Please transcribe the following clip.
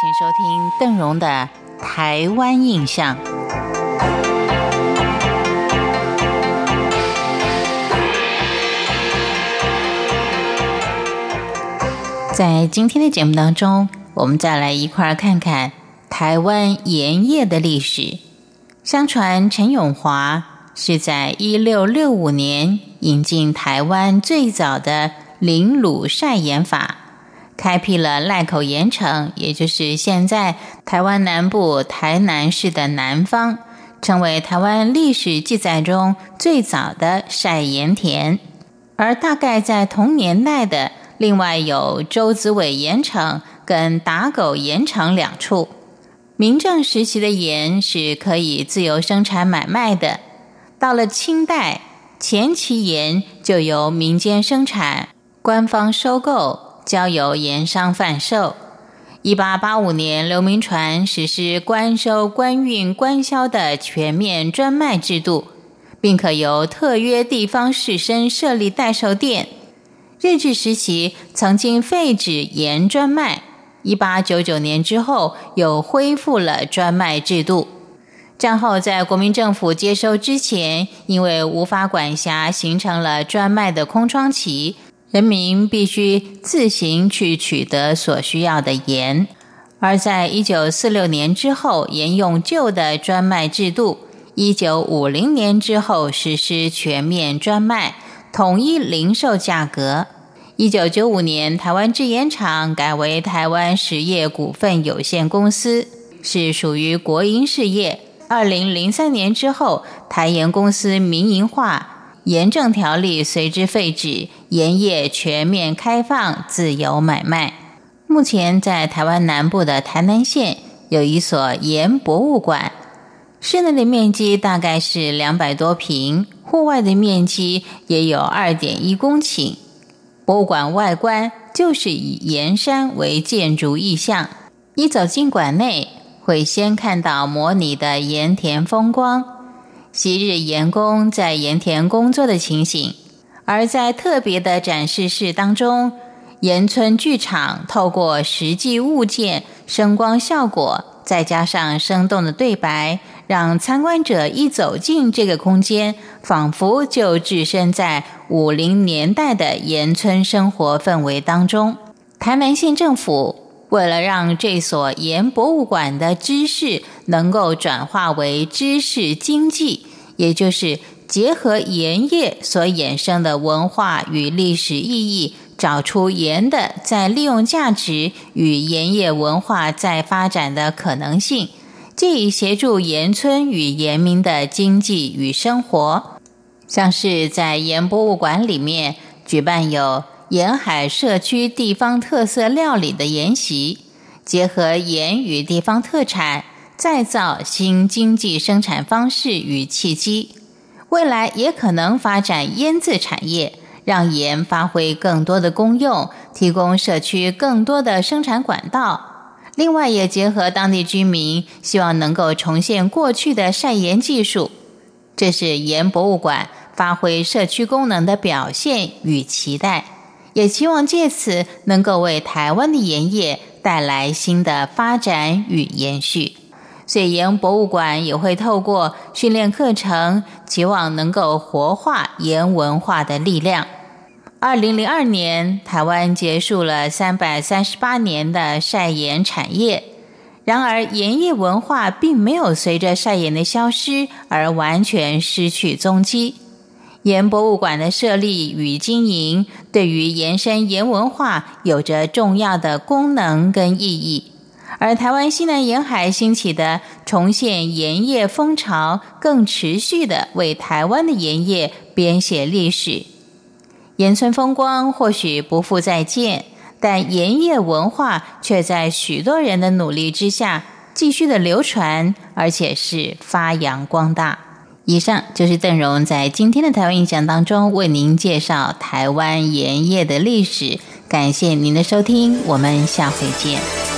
请收听邓荣的《台湾印象》。在今天的节目当中，我们再来一块儿看看台湾盐业的历史。相传陈永华是在一六六五年引进台湾最早的淋卤晒盐法。开辟了赖口盐城，也就是现在台湾南部台南市的南方，成为台湾历史记载中最早的晒盐田。而大概在同年代的，另外有周子伟盐城跟打狗盐城两处。明正时期的盐是可以自由生产买卖的，到了清代前期盐就由民间生产，官方收购。交由盐商贩售。一八八五年，刘铭传实施官收、官运、官销的全面专卖制度，并可由特约地方士绅设立代售店。日治时期曾经废止盐专卖，一八九九年之后又恢复了专卖制度。战后在国民政府接收之前，因为无法管辖，形成了专卖的空窗期。人民必须自行去取得所需要的盐，而在一九四六年之后沿用旧的专卖制度，一九五零年之后实施全面专卖，统一零售价格。一九九五年，台湾制盐厂改为台湾实业股份有限公司，是属于国营事业。二零零三年之后，台盐公司民营化。盐政条例随之废止，盐业全面开放，自由买卖。目前在台湾南部的台南县有一所盐博物馆，室内的面积大概是两百多平，户外的面积也有二点一公顷。博物馆外观就是以盐山为建筑意象，一走进馆内，会先看到模拟的盐田风光。昔日盐工在盐田工作的情形，而在特别的展示室当中，盐村剧场透过实际物件、声光效果，再加上生动的对白，让参观者一走进这个空间，仿佛就置身在五零年代的盐村生活氛围当中。台南县政府为了让这所盐博物馆的知识能够转化为知识经济。也就是结合盐业所衍生的文化与历史意义，找出盐的再利用价值与盐业文化再发展的可能性，借以协助盐村与盐民的经济与生活。像是在盐博物馆里面举办有沿海社区地方特色料理的研习，结合盐与地方特产。再造新经济生产方式与契机，未来也可能发展腌制产业，让盐发挥更多的功用，提供社区更多的生产管道。另外，也结合当地居民，希望能够重现过去的晒盐技术。这是盐博物馆发挥社区功能的表现与期待，也期望借此能够为台湾的盐业带来新的发展与延续。水盐博物馆也会透过训练课程，期望能够活化盐文化的力量。二零零二年，台湾结束了三百三十八年的晒盐产业。然而，盐业文化并没有随着晒盐的消失而完全失去踪迹。盐博物馆的设立与经营，对于延伸盐文化有着重要的功能跟意义。而台湾西南沿海兴起的重现盐业风潮，更持续的为台湾的盐业编写历史。盐村风光或许不复再见，但盐业文化却在许多人的努力之下继续的流传，而且是发扬光大。以上就是邓荣在今天的台湾印象当中为您介绍台湾盐业的历史。感谢您的收听，我们下回见。